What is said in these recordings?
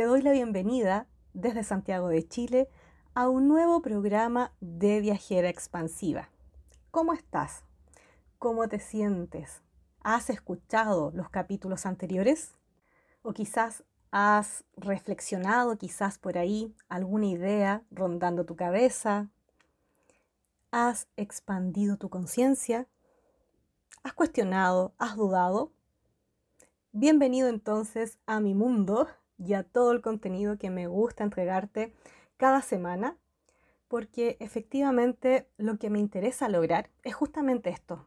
te doy la bienvenida desde Santiago de Chile a un nuevo programa de Viajera Expansiva. ¿Cómo estás? ¿Cómo te sientes? ¿Has escuchado los capítulos anteriores? ¿O quizás has reflexionado quizás por ahí alguna idea rondando tu cabeza? ¿Has expandido tu conciencia? ¿Has cuestionado? ¿Has dudado? Bienvenido entonces a mi mundo y a todo el contenido que me gusta entregarte cada semana, porque efectivamente lo que me interesa lograr es justamente esto,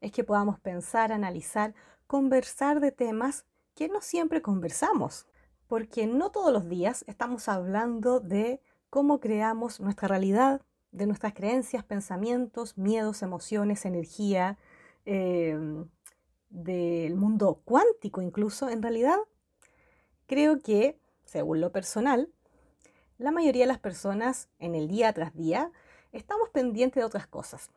es que podamos pensar, analizar, conversar de temas que no siempre conversamos, porque no todos los días estamos hablando de cómo creamos nuestra realidad, de nuestras creencias, pensamientos, miedos, emociones, energía, em, del mundo cuántico incluso, en realidad Creo que, según lo personal, la mayoría de las personas en el día tras día estamos pendientes de otras cosas.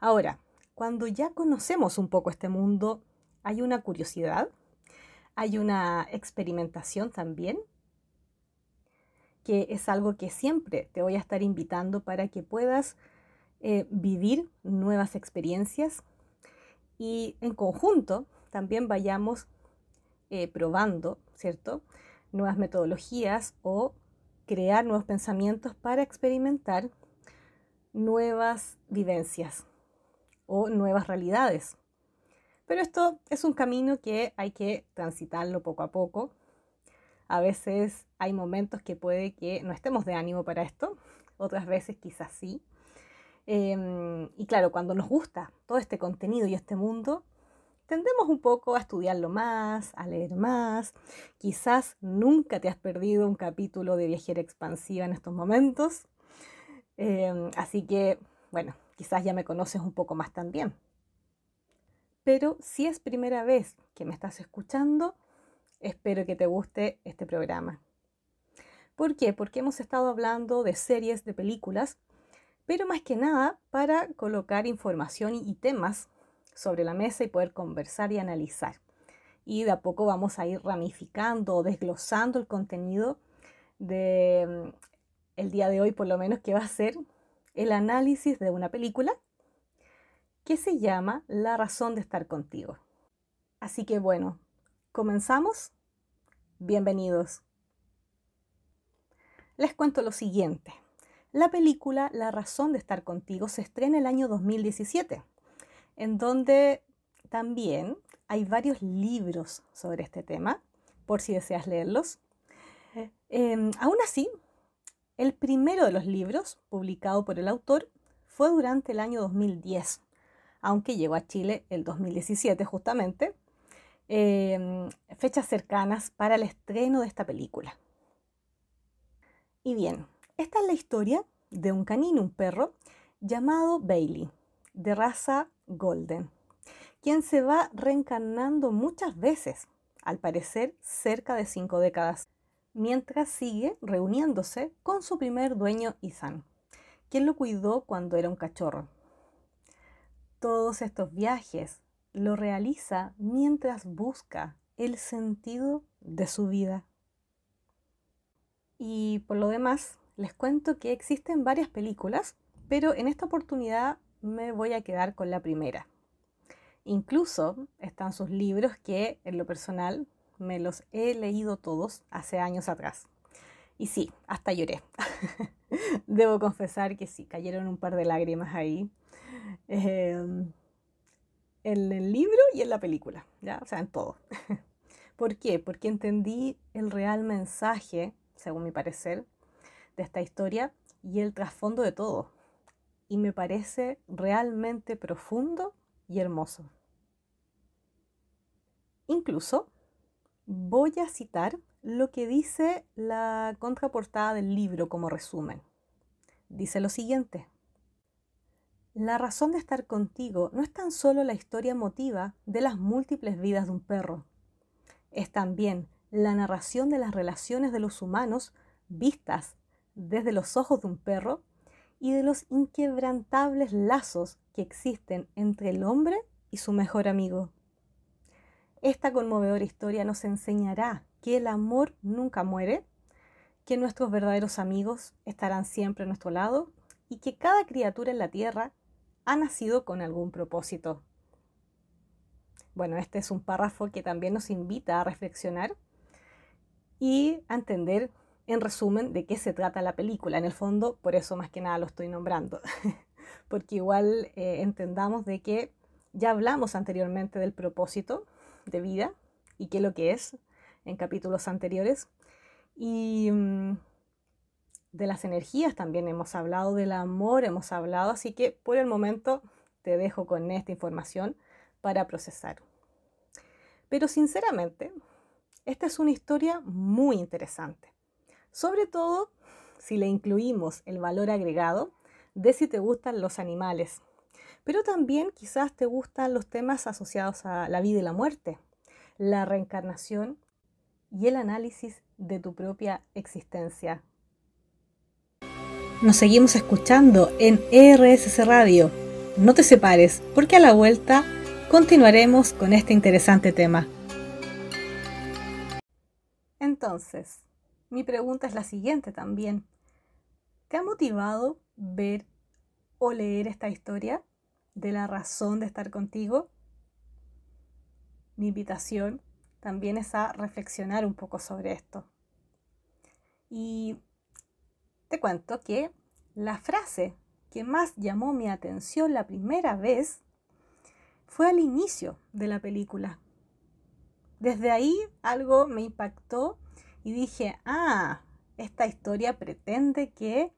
Ahora, cuando ya conocemos un poco este mundo, hay una curiosidad, hay una experimentación también, que es algo que siempre te voy a estar invitando para que puedas eh, vivir nuevas experiencias y en conjunto también vayamos eh, probando, ¿cierto? Nuevas metodologías o crear nuevos pensamientos para experimentar nuevas vivencias o nuevas realidades. Pero esto es un camino que hay que transitarlo poco a poco. A veces hay momentos que puede que no estemos de ánimo para esto, otras veces quizás sí. Em, y claro, cuando nos gusta todo este contenido y este mundo, tendemos un poco a estudiarlo más, a leer más. Quizás nunca te has perdido un capítulo de Viajera Expansiva en estos momentos. Em, así que, bueno, quizás ya me conoces un poco más también. Pero si es primera vez que me estás escuchando, espero que te guste este programa. ¿Por qué? Porque hemos estado hablando de series, de películas, pero más que nada para colocar información y temas sobre la mesa y poder conversar y analizar. Y de a poco vamos a ir ramificando o desglosando el contenido de mm, el día de hoy, por lo menos, que va a ser el análisis de una película que se llama La razón de estar contigo. Así que bueno, comenzamos. Bienvenidos. Les cuento lo siguiente. La película La razón de estar contigo se estrena el año 2017 en donde también hay varios libros sobre este tema, por si deseas leerlos. Em, aún así, el primero de los libros, publicado por el autor, fue durante el año 2010, aunque llegó a Chile el 2017 justamente, em, fechas cercanas para el estreno de esta película. Y bien, esta es la historia de un canino, un perro, llamado Bailey, de raza Golden, quien se va reencarnando muchas veces, al parecer cerca de cinco décadas, mientras sigue reuniéndose con su primer dueño Ethan, quien lo cuidó cuando era un cachorro. Todos estos viajes lo realiza mientras busca el sentido de su vida. Y por lo demás, les cuento que existen varias películas, pero en esta oportunidad me voy a quedar con la primera. Incluso están sus libros que en lo personal me los he leído todos hace años atrás. Y sí, hasta lloré. Debo confesar que sí, cayeron un par de lágrimas ahí. Em, en el libro y en la película, ¿ya? O sea, en todo. ¿Por qué? Porque entendí el real mensaje, según mi parecer, de esta historia y el trasfondo de todo y me parece realmente profundo y hermoso. Incluso voy a citar lo que dice la contraportada del libro como resumen. Dice lo siguiente. La razón de estar contigo no es tan solo la historia emotiva de las múltiples vidas de un perro, es también la narración de las relaciones de los humanos vistas desde los ojos de un perro y de los inquebrantables lazos que existen entre el hombre y su mejor amigo. Esta conmovedora historia nos enseñará que el amor nunca muere, que nuestros verdaderos amigos estarán siempre a nuestro lado y que cada criatura en la tierra ha nacido con algún propósito. Bueno, este es un párrafo que también nos invita a reflexionar y a entender en resumen de qué se trata la película. En el fondo, por eso más que nada lo estoy nombrando, porque igual eh, entendamos de que ya hablamos anteriormente del propósito de vida y qué es lo que es en capítulos anteriores. Y mm, de las energías también hemos hablado, del amor hemos hablado, así que por el momento te dejo con esta información para procesar. Pero sinceramente, esta es una historia muy interesante, sobre todo si le incluimos el valor agregado de si te gustan los animales, pero también quizás te gustan los temas asociados a la vida y la muerte, la reencarnación y el análisis de tu propia existencia. Nos seguimos escuchando en RSC Radio. No te separes, porque a la vuelta continuaremos con este interesante tema. Entonces, mi pregunta es la siguiente también. ¿Te ha motivado ver o leer esta historia de la razón de estar contigo? Mi invitación también es a reflexionar un poco sobre esto. Y te cuento que la frase que más llamó mi atención la primera vez fue al inicio de la película. Desde ahí algo me impactó y dije, ah, esta historia pretende que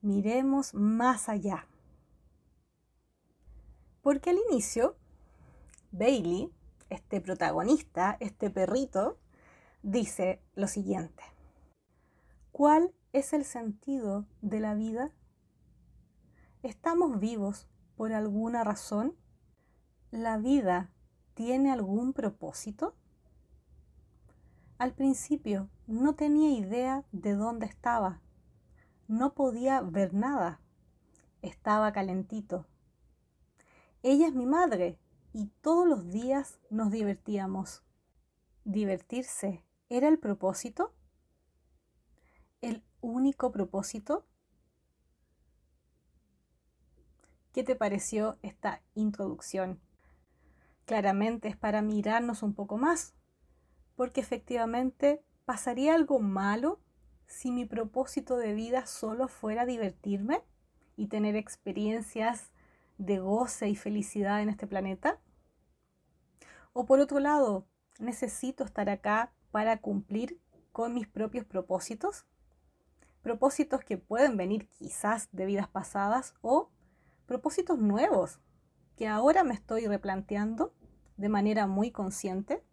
miremos más allá. Porque al inicio, Bailey, este protagonista, este perrito, dice lo siguiente. ¿Cuál es el sentido de la vida? ¿Estamos vivos por alguna razón? ¿La vida tiene algún propósito? Al principio no tenía idea de dónde estaba. No podía ver nada. Estaba calentito. Ella es mi madre y todos los días nos divertíamos. ¿Divertirse era el propósito? ¿El único propósito? ¿Qué te pareció esta introducción? Claramente es para mirarnos un poco más, porque efectivamente pasaría algo malo si mi propósito de vida solo fuera divertirme y tener experiencias de goce y felicidad en este planeta? O por otro lado, necesito estar acá para cumplir con mis propios propósitos? Propósitos que pueden venir quizás de vidas pasadas o propósitos nuevos que ahora me estoy replanteando de manera muy consciente.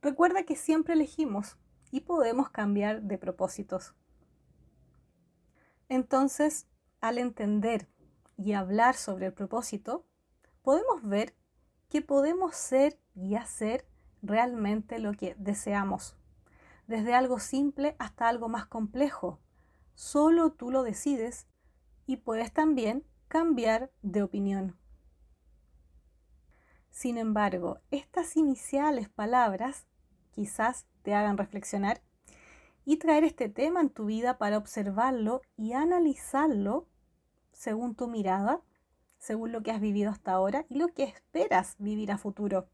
Recuerda que siempre elegimos y podemos cambiar de propósitos. Entonces, al entender y hablar sobre el propósito, podemos ver que podemos ser y hacer realmente lo que deseamos, desde algo simple hasta algo más complejo. Solo tú lo decides y puedes también cambiar de opinión. Sin embargo, estas iniciales palabras quizás te hagan reflexionar y traer este tema en tu vida para observarlo y analizarlo según tu mirada, según lo que has vivido hasta ahora y lo que esperas vivir a futuro.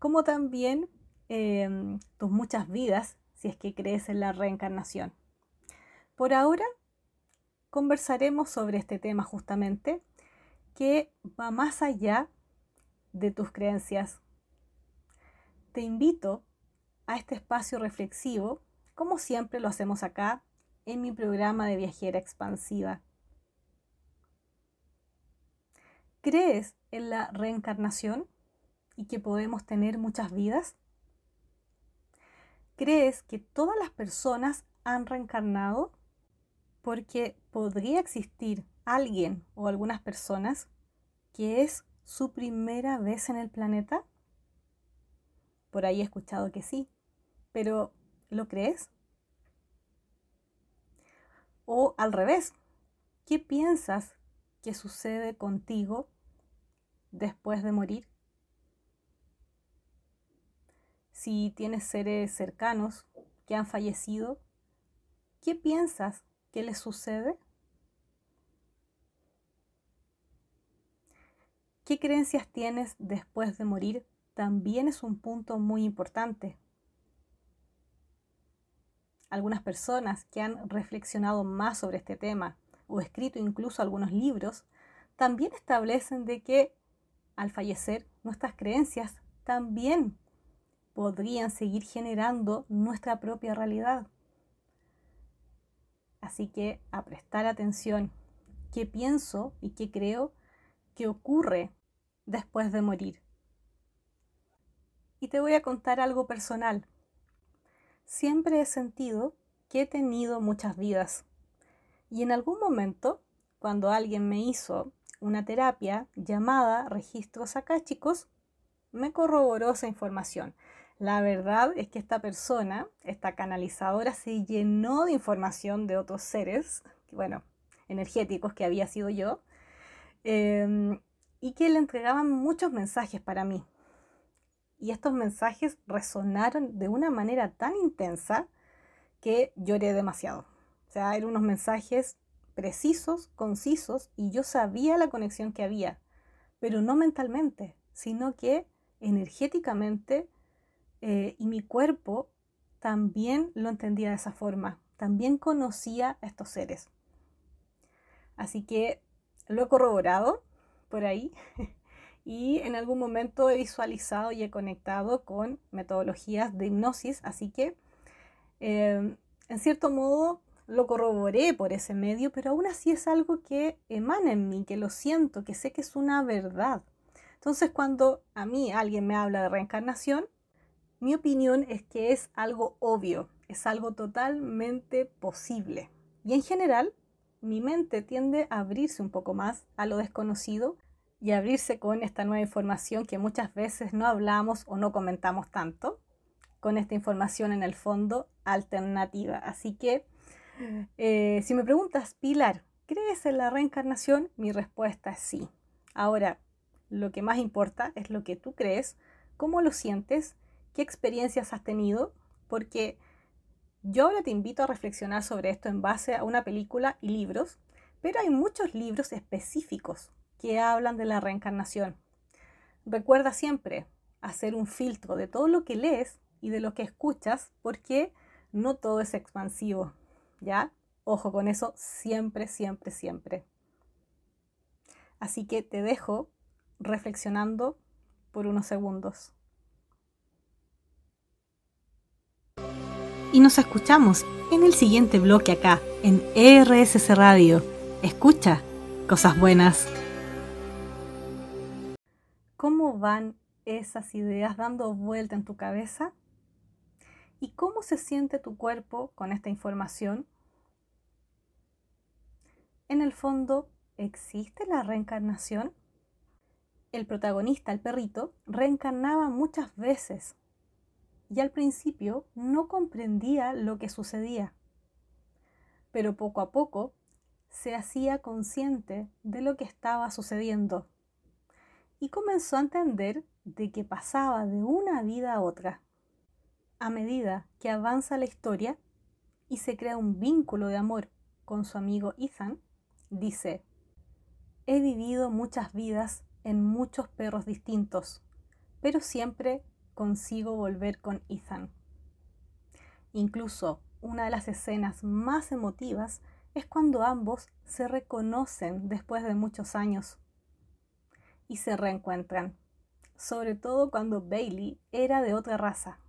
Como también em, tus muchas vidas, si es que crees en la reencarnación. Por ahora conversaremos sobre este tema justamente, que va más allá de tus creencias. Te invito a este espacio reflexivo, como siempre lo hacemos acá en mi programa de viajera expansiva. ¿Crees en la reencarnación y que podemos tener muchas vidas? ¿Crees que todas las personas han reencarnado? Porque podría existir alguien o algunas personas que es su primera vez en el planeta. Por ahí he escuchado que sí, pero ¿lo crees? O al revés, ¿qué piensas que sucede contigo después de morir? si tienes seres cercanos que han fallecido, ¿qué piensas que les sucede? ¿Qué creencias tienes después de morir? También es un punto muy importante. Algunas personas que han reflexionado más sobre este tema o escrito incluso algunos libros, también establecen de que al fallecer nuestras creencias también podrían seguir generando nuestra propia realidad. Así que a prestar atención qué pienso y qué creo que ocurre después de morir. Y te voy a contar algo personal. Siempre he sentido que he tenido muchas vidas. Y en algún momento, cuando alguien me hizo una terapia llamada registros chicos, me corroboró esa información. La verdad es que esta persona, esta canalizadora, se llenó de información de otros seres, bueno, energéticos que había sido yo, em, y que le entregaban muchos mensajes para mí. Y estos mensajes resonaron de una manera tan intensa que lloré demasiado. O sea, eran unos mensajes precisos, concisos, y yo sabía la conexión que había, pero no mentalmente, sino que energéticamente eh, y mi cuerpo también lo entendía de esa forma, también conocía a estos seres. Así que lo he corroborado por ahí y en algún momento he visualizado y he conectado con metodologías de hipnosis, así que eh, en cierto modo lo corroboré por ese medio, pero aún así es algo que emana en mí, que lo siento, que sé que es una verdad. Entonces cuando a mí alguien me habla de reencarnación, mi opinión es que es algo obvio, es algo totalmente posible. Y en general, mi mente tiende a abrirse un poco más a lo desconocido y abrirse con esta nueva información que muchas veces no hablamos o no comentamos tanto, con esta información en el fondo alternativa. Así que eh, si me preguntas, Pilar, ¿crees en la reencarnación? Mi respuesta es sí. Ahora, lo que más importa es lo que tú crees, cómo lo sientes, qué experiencias has tenido, porque yo ahora te invito a reflexionar sobre esto en base a una película y libros, pero hay muchos libros específicos que hablan de la reencarnación. Recuerda siempre hacer un filtro de todo lo que lees y de lo que escuchas, porque no todo es expansivo. ¿ya? Ojo con eso siempre, siempre, siempre. Así que te dejo reflexionando por unos segundos. Y nos escuchamos en el siguiente bloque acá, en RSC Radio. Escucha cosas buenas. ¿Cómo van esas ideas dando vuelta en tu cabeza? ¿Y cómo se siente tu cuerpo con esta información? En el fondo, ¿existe la reencarnación? El protagonista, el perrito, reencarnaba muchas veces y al principio no comprendía lo que sucedía, pero poco a poco se hacía consciente de lo que estaba sucediendo y comenzó a entender de que pasaba de una vida a otra. A medida que avanza la historia y se crea un vínculo de amor con su amigo Ethan, Dice, he vivido muchas vidas en muchos perros distintos, pero siempre consigo volver con Ethan. Incluso una de las escenas más emotivas es cuando ambos se reconocen después de muchos años y se reencuentran, sobre todo cuando Bailey era de otra raza.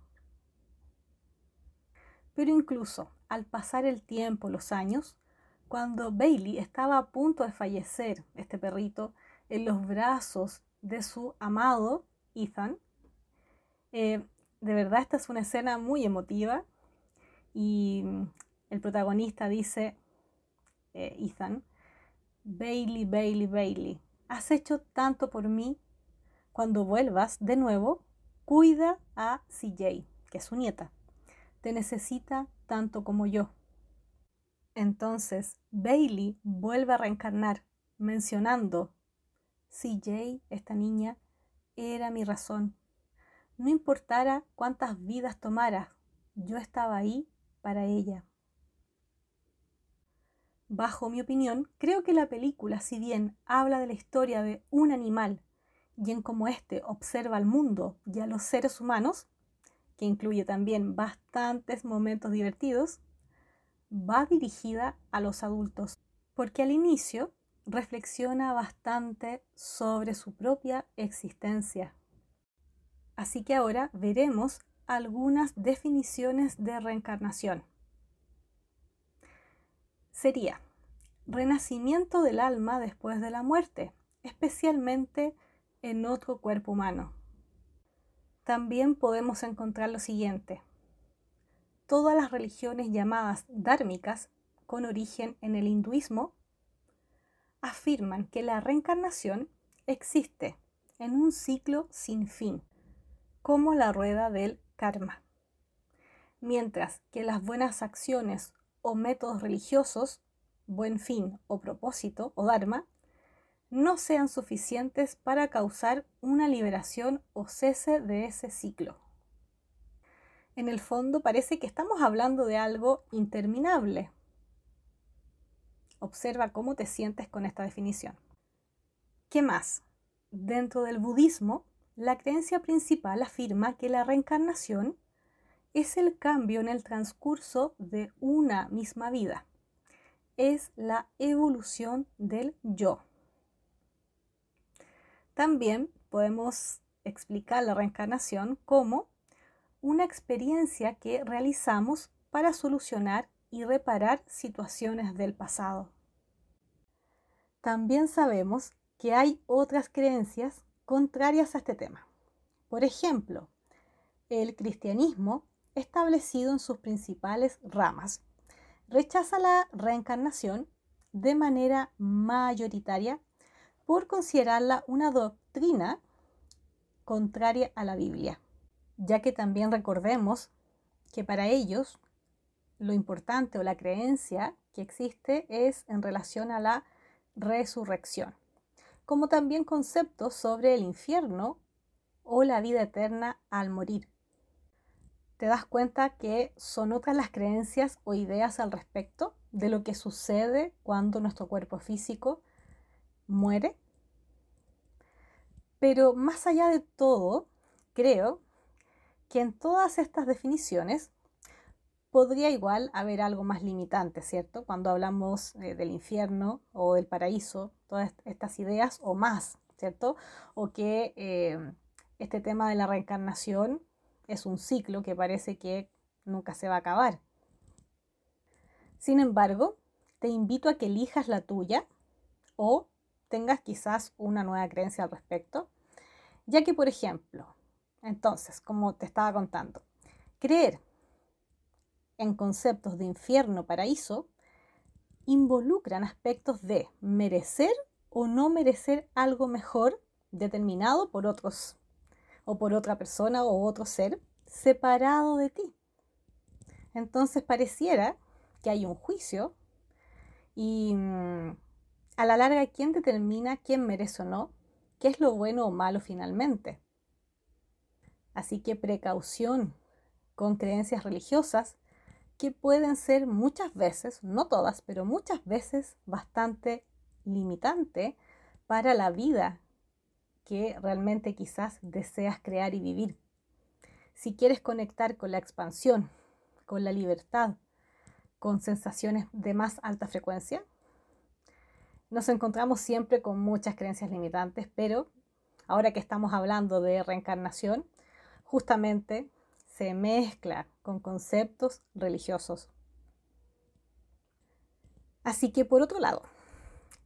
Pero incluso al pasar el tiempo, los años, cuando Bailey estaba a punto de fallecer, este perrito, en los brazos de su amado Ethan, eh, de verdad esta es una escena muy emotiva y el protagonista dice, eh, Ethan, Bailey, Bailey, Bailey, has hecho tanto por mí. Cuando vuelvas de nuevo, cuida a CJ, que es su nieta. Te necesita tanto como yo. Entonces Bailey vuelve a reencarnar mencionando, CJ, esta niña, era mi razón. no importara cuántas vidas tomara, yo estaba ahí para ella. Bajo mi opinión, creo que la película, si bien habla de la historia de un animal y en cómo éste observa al mundo y a los seres humanos, que incluye también bastantes momentos divertidos, va dirigida a los adultos, porque al inicio reflexiona bastante sobre su propia existencia. Así que ahora veremos algunas definiciones de reencarnación. Sería renacimiento del alma después de la muerte, especialmente en otro cuerpo humano. También podemos encontrar lo siguiente. Todas las religiones llamadas dármicas, con origen en el hinduismo, afirman que la reencarnación existe en un ciclo sin fin, como la rueda del karma. Mientras que las buenas acciones o métodos religiosos, buen fin o propósito o dharma, no sean suficientes para causar una liberación o cese de ese ciclo. En el fondo parece que estamos hablando de algo interminable. Observa cómo te sientes con esta definición. ¿Qué más? Dentro del budismo, la creencia principal afirma que la reencarnación es el cambio en el transcurso de una misma vida. Es la evolución del yo. También podemos explicar la reencarnación como una experiencia que realizamos para solucionar y reparar situaciones del pasado. También sabemos que hay otras creencias contrarias a este tema. Por ejemplo, el cristianismo, establecido en sus principales ramas, rechaza la reencarnación de manera mayoritaria por considerarla una doctrina contraria a la Biblia, ya que también recordemos que para ellos lo importante o la creencia que existe es en relación a la resurrección, como también conceptos sobre el infierno o la vida eterna al morir. Te das cuenta que son otras las creencias o ideas al respecto de lo que sucede cuando nuestro cuerpo físico muere. Pero más allá de todo, creo que en todas estas definiciones podría igual haber algo más limitante, ¿cierto? Cuando hablamos eh, del infierno o del paraíso, todas estas ideas o más, ¿cierto? O que eh, este tema de la reencarnación es un ciclo que parece que nunca se va a acabar. Sin embargo, te invito a que elijas la tuya o tengas quizás una nueva creencia al respecto, ya que, por ejemplo, entonces, como te estaba contando, creer en conceptos de infierno, paraíso, involucran aspectos de merecer o no merecer algo mejor determinado por otros o por otra persona o otro ser separado de ti. Entonces pareciera que hay un juicio y mm, a la larga, ¿quién determina quién merece o no? ¿Qué es lo bueno o malo finalmente? Así que precaución con creencias religiosas que pueden ser muchas veces, no todas, pero muchas veces bastante limitante para la vida que realmente quizás deseas crear y vivir. Si quieres conectar con la expansión, con la libertad, con sensaciones de más alta frecuencia, nos encontramos siempre con muchas creencias limitantes, pero ahora que estamos hablando de reencarnación, justamente se mezcla con conceptos religiosos. Así que por otro lado,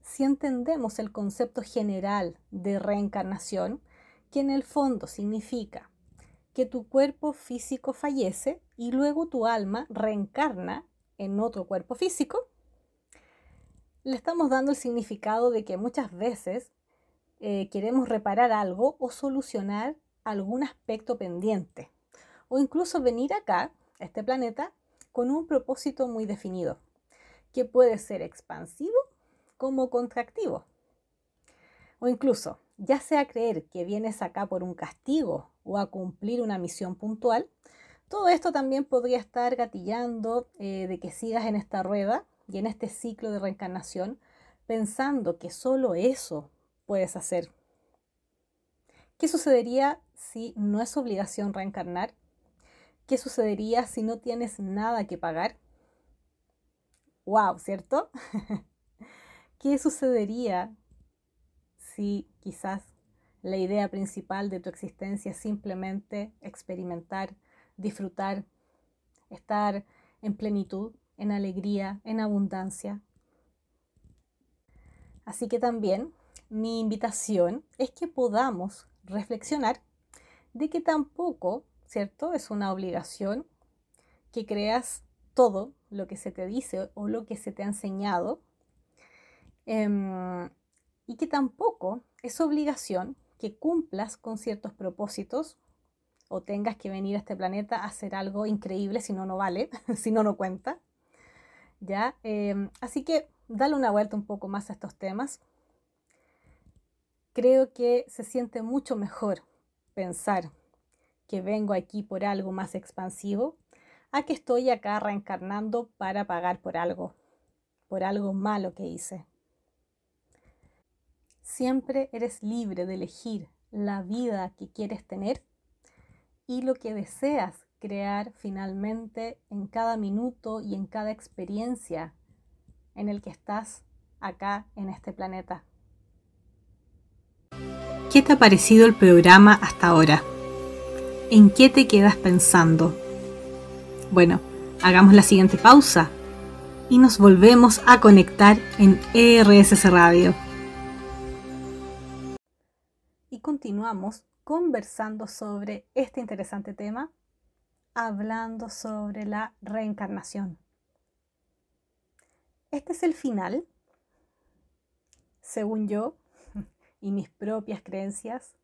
si entendemos el concepto general de reencarnación, que en el fondo significa que tu cuerpo físico fallece y luego tu alma reencarna en otro cuerpo físico, le estamos dando el significado de que muchas veces eh, queremos reparar algo o solucionar algún aspecto pendiente. O incluso venir acá, a este planeta, con un propósito muy definido, que puede ser expansivo como contractivo. O incluso ya sea creer que vienes acá por un castigo o a cumplir una misión puntual, todo esto también podría estar gatillando eh, de que sigas en esta rueda y en este ciclo de reencarnación pensando que solo eso puedes hacer. ¿Qué sucedería si no es obligación reencarnar? ¿Qué sucedería si no tienes nada que pagar? ¡Wow! ¿Cierto? ¿Qué sucedería si quizás la idea principal de tu existencia es simplemente experimentar disfrutar, estar en plenitud, en alegría, en abundancia. Así que también mi invitación es que podamos reflexionar de que tampoco, ¿cierto? Es una obligación que creas todo lo que se te dice o lo que se te ha enseñado. Em, y que tampoco es obligación que cumplas con ciertos propósitos o tengas que venir a este planeta a hacer algo increíble, si no, no vale, si no, no cuenta. ¿Ya? Em, así que dale una vuelta un poco más a estos temas. Creo que se siente mucho mejor pensar que vengo aquí por algo más expansivo a que estoy acá reencarnando para pagar por algo, por algo malo que hice. Siempre eres libre de elegir la vida que quieres tener y lo que deseas crear finalmente en cada minuto y en cada experiencia en el que estás acá en este planeta. ¿Qué te ha parecido el programa hasta ahora? ¿En qué te quedas pensando? Bueno, hagamos la siguiente pausa y nos volvemos a conectar en ERSS Radio. Continuamos conversando sobre este interesante tema, hablando sobre la reencarnación. Este es el final, según yo y mis propias creencias,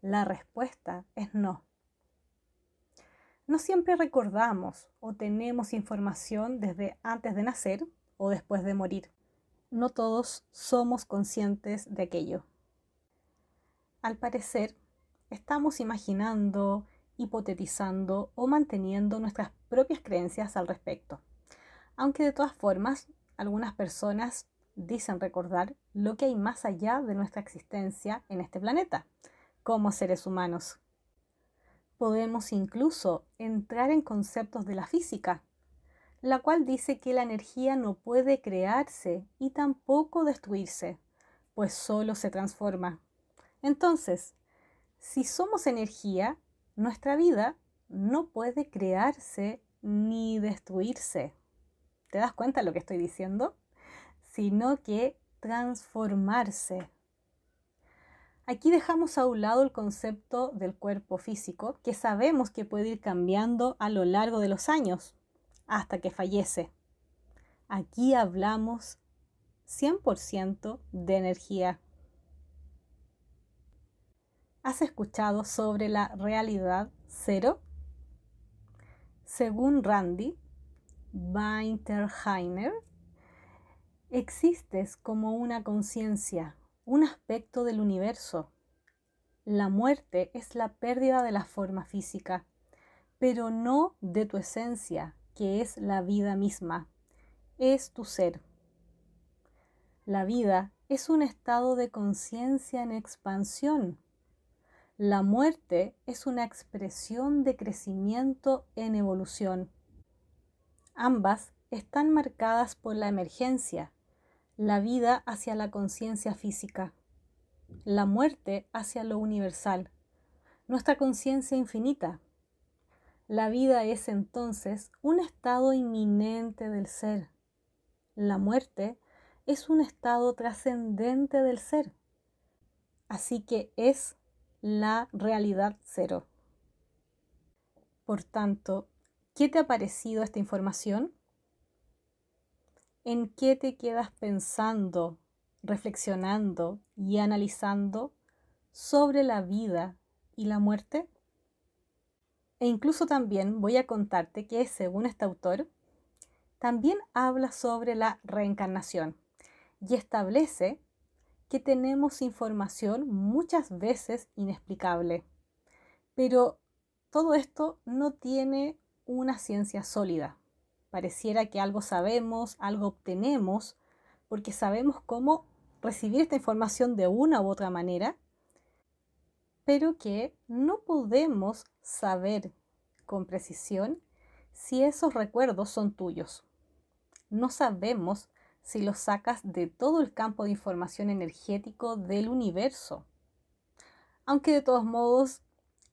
la respuesta es no. No siempre recordamos o tenemos información desde antes de nacer o después de morir. No todos somos conscientes de aquello. Al parecer, estamos imaginando, hipotetizando o manteniendo nuestras propias creencias al respecto. Aunque de todas formas, algunas personas dicen recordar lo que hay más allá de nuestra existencia en este planeta, como seres humanos. Podemos incluso entrar en conceptos de la física, la cual dice que la energía no puede crearse y tampoco destruirse, pues solo se transforma. Entonces, si somos energía, nuestra vida no puede crearse ni destruirse. ¿Te das cuenta de lo que estoy diciendo? Sino que transformarse. Aquí dejamos a un lado el concepto del cuerpo físico, que sabemos que puede ir cambiando a lo largo de los años, hasta que fallece. Aquí hablamos 100% de energía. ¿Has escuchado sobre la realidad cero? Según Randy Winterheiner, existes como una conciencia, un aspecto del universo. La muerte es la pérdida de la forma física, pero no de tu esencia, que es la vida misma, es tu ser. La vida es un estado de conciencia en expansión la muerte es una expresión de crecimiento en evolución. Ambas están marcadas por la emergencia, la vida hacia la conciencia física, la muerte hacia lo universal, nuestra conciencia infinita. La vida es entonces un estado inminente del ser. La muerte es un estado trascendente del ser. Así que es la realidad cero. Por tanto, ¿qué te ha parecido esta información? ¿En qué te quedas pensando, reflexionando y analizando sobre la vida y la muerte? E incluso también voy a contarte que, según este autor, también habla sobre la reencarnación y establece que tenemos información muchas veces inexplicable. Pero todo esto no tiene una ciencia sólida. Pareciera que algo sabemos, algo obtenemos, porque sabemos cómo recibir esta información de una u otra manera, pero que no podemos saber con precisión si esos recuerdos son tuyos. No sabemos si los sacas de todo el campo de información energético del universo. Aunque de todos modos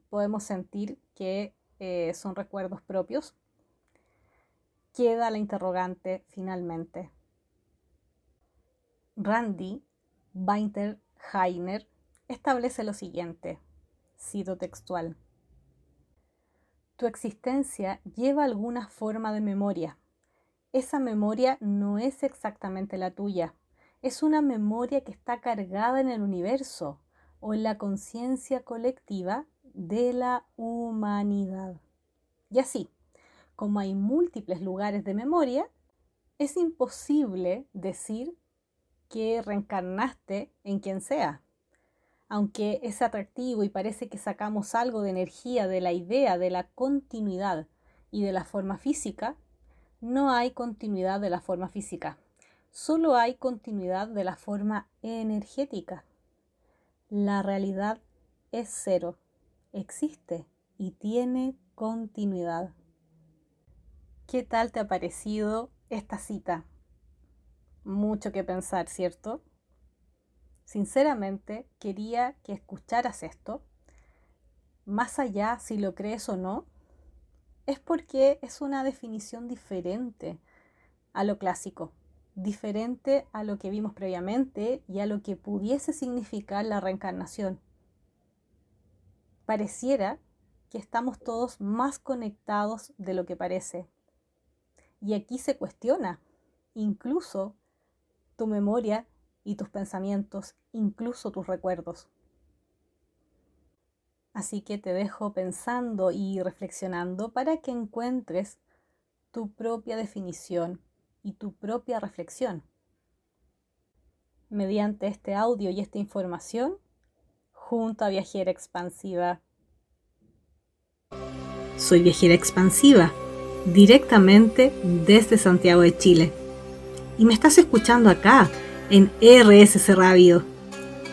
podemos sentir que eh, son recuerdos propios, queda la interrogante finalmente. Randy Heiner establece lo siguiente, cito textual. Tu existencia lleva alguna forma de memoria. Esa memoria no es exactamente la tuya. Es una memoria que está cargada en el universo o en la conciencia colectiva de la humanidad. Y así, como hay múltiples lugares de memoria, es imposible decir que reencarnaste en quien sea. Aunque es atractivo y parece que sacamos algo de energía de la idea de la continuidad y de la forma física, no hay continuidad de la forma física, solo hay continuidad de la forma energética. La realidad es cero, existe y tiene continuidad. ¿Qué tal te ha parecido esta cita? mucho que pensar, ¿cierto? Sinceramente, quería que escucharas esto, más allá si lo crees o no, es porque es una definición diferente a lo clásico, diferente a lo que vimos previamente y a lo que pudiese significar la reencarnación. Pareciera que estamos todos más conectados de lo que parece. Y aquí se cuestiona incluso tu memoria y tus pensamientos, incluso tus recuerdos. Así que te dejo pensando y reflexionando para que encuentres tu propia definición y tu propia reflexión. Mediante este audio y esta información, junto a Viajera Expansiva. Soy Viajera Expansiva, directamente desde Santiago de Chile y me estás escuchando acá en RSC Radio.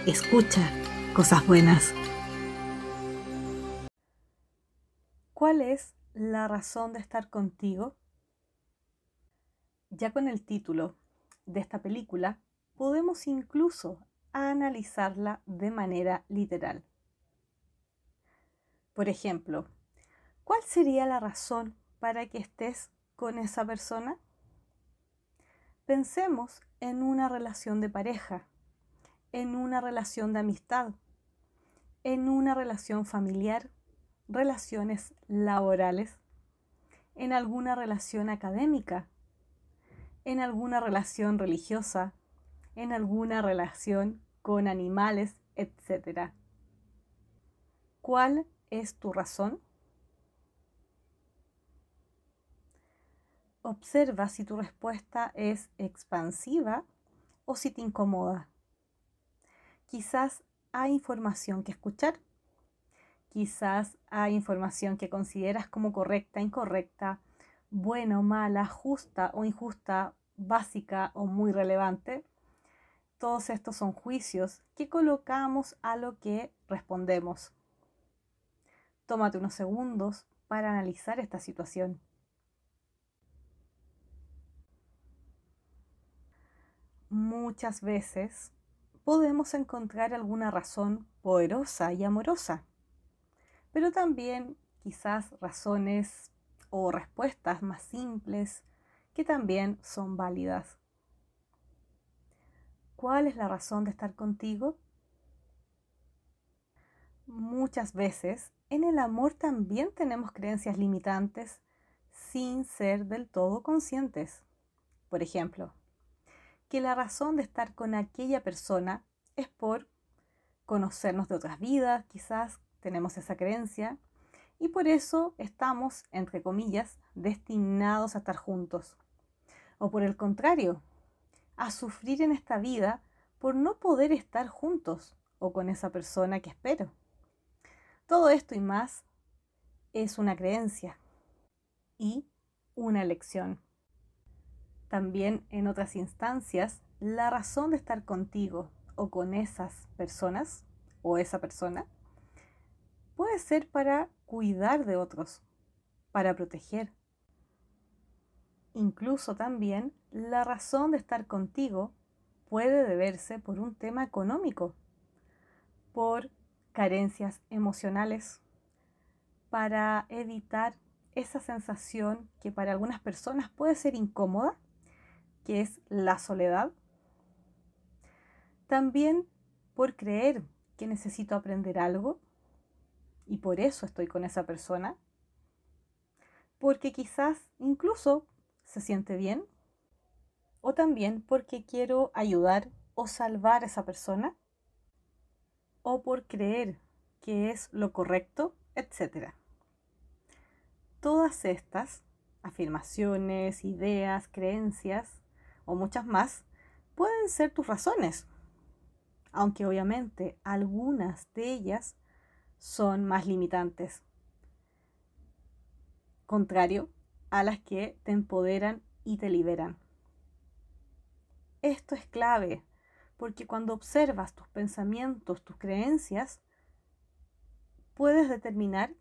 Escucha cosas buenas. ¿Cuál es la razón de estar contigo? Ya con el título de esta película podemos incluso analizarla de manera literal. Por ejemplo, ¿cuál sería la razón para que estés con esa persona? Pensemos en una relación de pareja, en una relación de amistad, en una relación familiar, relaciones laborales, en alguna relación académica, en alguna relación religiosa, en alguna relación con animales, etc. ¿Cuál es tu razón? Observa si tu respuesta es expansiva o si te incomoda. Quizás hay información que escuchar. Quizás hay información que consideras como correcta, incorrecta, buena o mala, justa o injusta, básica o muy relevante. Todos estos son juicios que colocamos a lo que respondemos. Tómate unos segundos para analizar esta situación. muchas veces podemos encontrar alguna razón poderosa y amorosa, pero también quizás razones o respuestas más simples que también son válidas. ¿Cuál es la razón de estar contigo? Muchas veces en el amor también tenemos creencias limitantes sin ser del todo conscientes. Por ejemplo, que la razón de estar con aquella persona es por conocernos de otras vidas, quizás tenemos esa creencia, y por eso estamos, entre comillas, destinados a estar juntos. O por el contrario, a sufrir en esta vida por no poder estar juntos o con esa persona que espero. Todo esto y más es una creencia y una elección. También en otras instancias, la razón de estar contigo o con esas personas o esa persona puede ser para cuidar de otros, para proteger. Incluso también la razón de estar contigo puede deberse por un tema económico, por carencias emocionales, para evitar esa sensación que para algunas personas puede ser incómoda, que es la soledad. También por creer que necesito aprender algo y por eso estoy con esa persona. Porque quizás incluso se siente bien. O también porque quiero ayudar o salvar a esa persona. O por creer que es lo correcto, etc. Todas estas afirmaciones, ideas, creencias o muchas más pueden ser tus razones, aunque obviamente algunas de ellas son más limitantes, contrario a las que te empoderan y te liberan. Esto es clave, porque cuando observas tus pensamientos, tus creencias, puedes determinar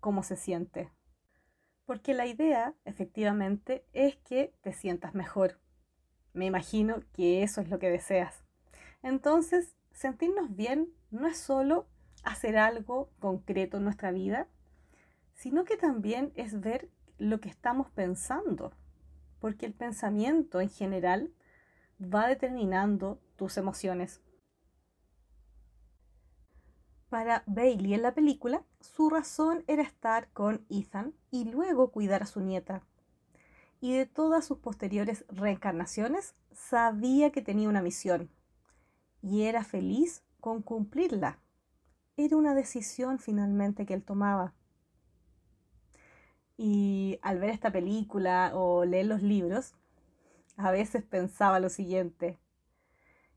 cómo se siente. Porque la idea, efectivamente, es que te sientas mejor. Me imagino que eso es lo que deseas. Entonces, sentirnos bien no es solo hacer algo concreto en nuestra vida, sino que también es ver lo que estamos pensando, porque el pensamiento en general va determinando tus emociones. Para Bailey en la película, su razón era estar con Ethan y luego cuidar a su nieta. Y de todas sus posteriores reencarnaciones, sabía que tenía una misión y era feliz con cumplirla. Era una decisión finalmente que él tomaba. Y al ver esta película o leer los libros, a veces pensaba lo siguiente,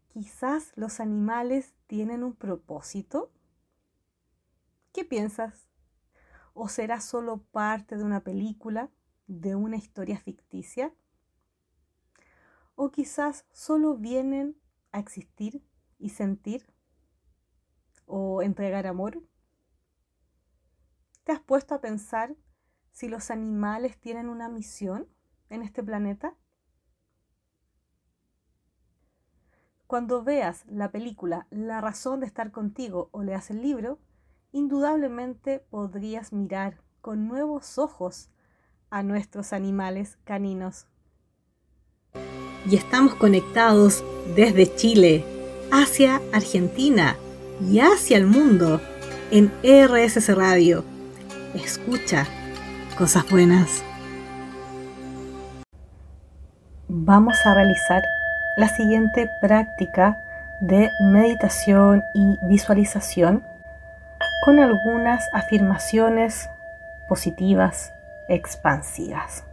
quizás los animales tienen un propósito ¿Qué piensas? ¿O será solo parte de una película, de una historia ficticia? ¿O quizás solo vienen a existir y sentir? ¿O entregar amor? ¿Te has puesto a pensar si los animales tienen una misión en este planeta? Cuando veas la película La razón de estar contigo o leas el libro, indudablemente podrías mirar con nuevos ojos a nuestros animales caninos. Y estamos conectados desde Chile hacia Argentina y hacia el mundo en RSS Radio. Escucha cosas buenas. Vamos a realizar la siguiente práctica de meditación y visualización con algunas afirmaciones positivas, expansivas.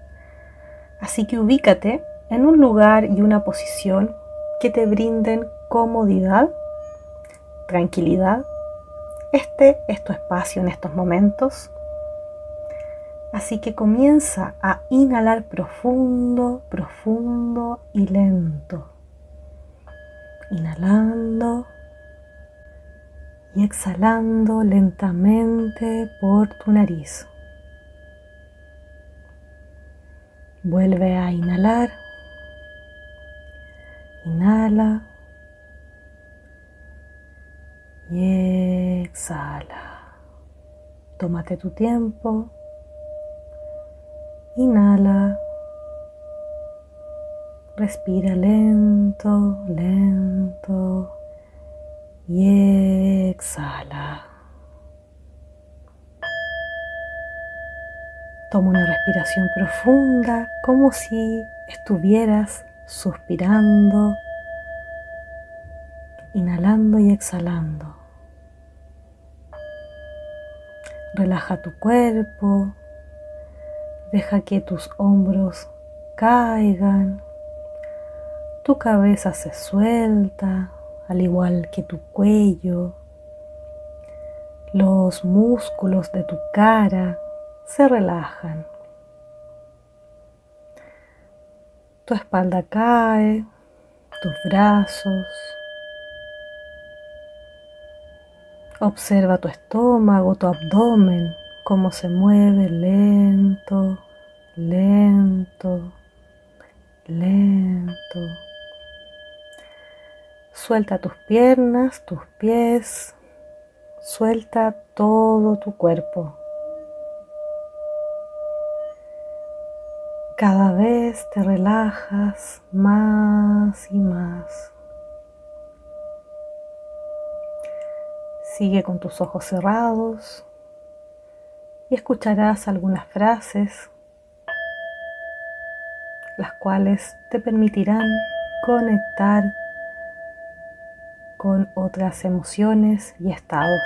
Así que ubícate en un lugar y una posición que te brinden comodidad, tranquilidad. Este es tu espacio en estos momentos. Así que comienza a inhalar profundo, profundo y lento. Inhalando y exhalando lentamente por tu nariz. Vuelve a inhalar. Inhala. Y exhala. Tómate tu tiempo. Inhala. Respira lento, lento y exhala. Toma una respiración profunda como si estuvieras suspirando, inhalando y exhalando. Relaja tu cuerpo, deja que tus hombros caigan, Tu cabeza se suelta, al igual que tu cuello. Los músculos de tu cara se relajan. Tu espalda cae, tus brazos. Observa tu estómago, tu abdomen, cómo se mueve lento, lento, lento. Suelta tus piernas, tus pies, suelta todo tu cuerpo. Cada vez te relajas más y más. Sigue con tus ojos cerrados y escucharás algunas frases las cuales te permitirán conectar con otras emociones y estados.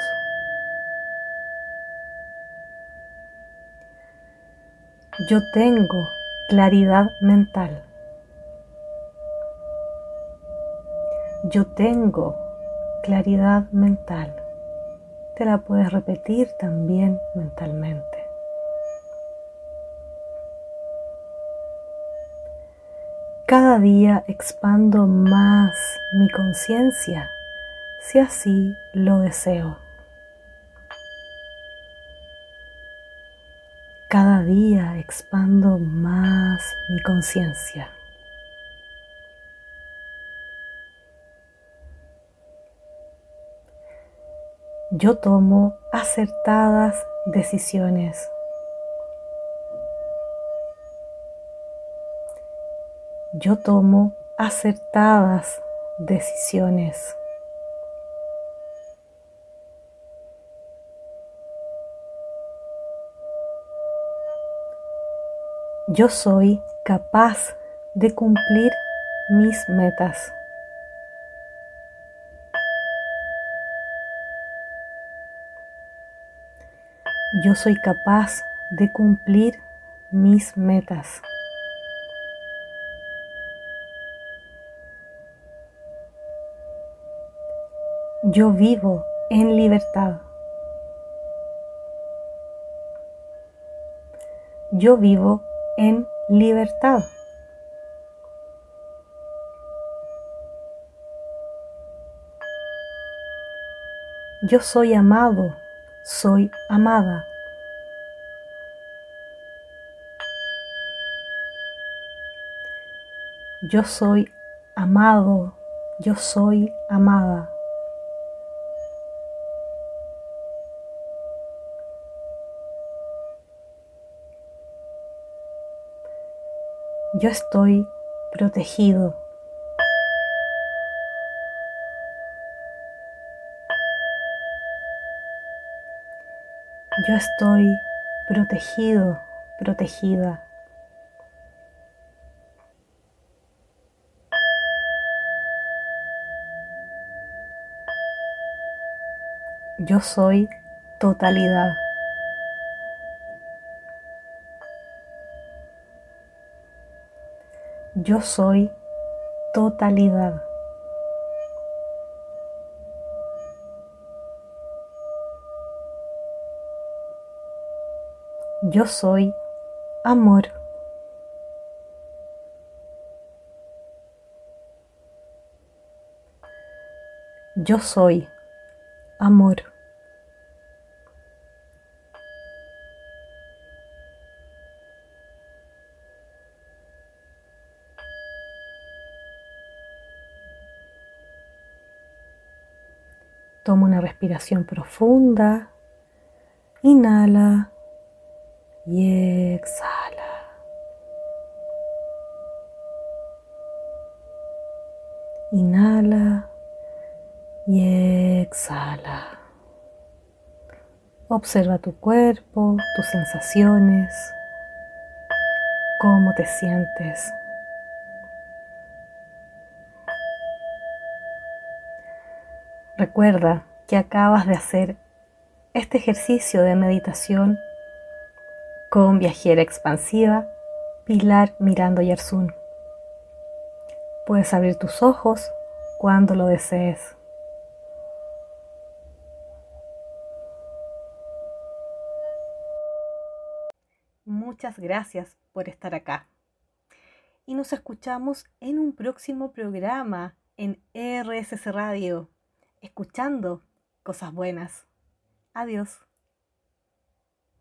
Yo tengo claridad mental. Yo tengo claridad mental. La puedes repetir también mentalmente. Cada día expando más mi conciencia si así lo deseo. Cada día expando más mi conciencia. Yo tomo acertadas decisiones. Yo tomo acertadas decisiones. yo soy capaz de cumplir mis metas. Yo soy capaz de cumplir mis metas. Yo vivo en libertad. Yo vivo en libertad. Yo soy amado, soy amada. Yo soy amado, yo soy amada. yo estoy protegido. Yo estoy protegido, protegida. Yo soy totalidad. Yo soy totalidad. Yo soy amor. Yo soy amor. Toma una respiración profunda. Inhala y exhala. Inhala y exhala. Observa tu cuerpo, tus sensaciones, cómo te sientes. Recuerda que acabas de hacer este ejercicio de meditación con viajera expansiva Pilar Mirando Yarsun. Puedes abrir tus ojos cuando lo desees. Muchas gracias por estar acá. Y nos escuchamos en un próximo programa en RSS Radio, escuchando cosas buenas. Adiós.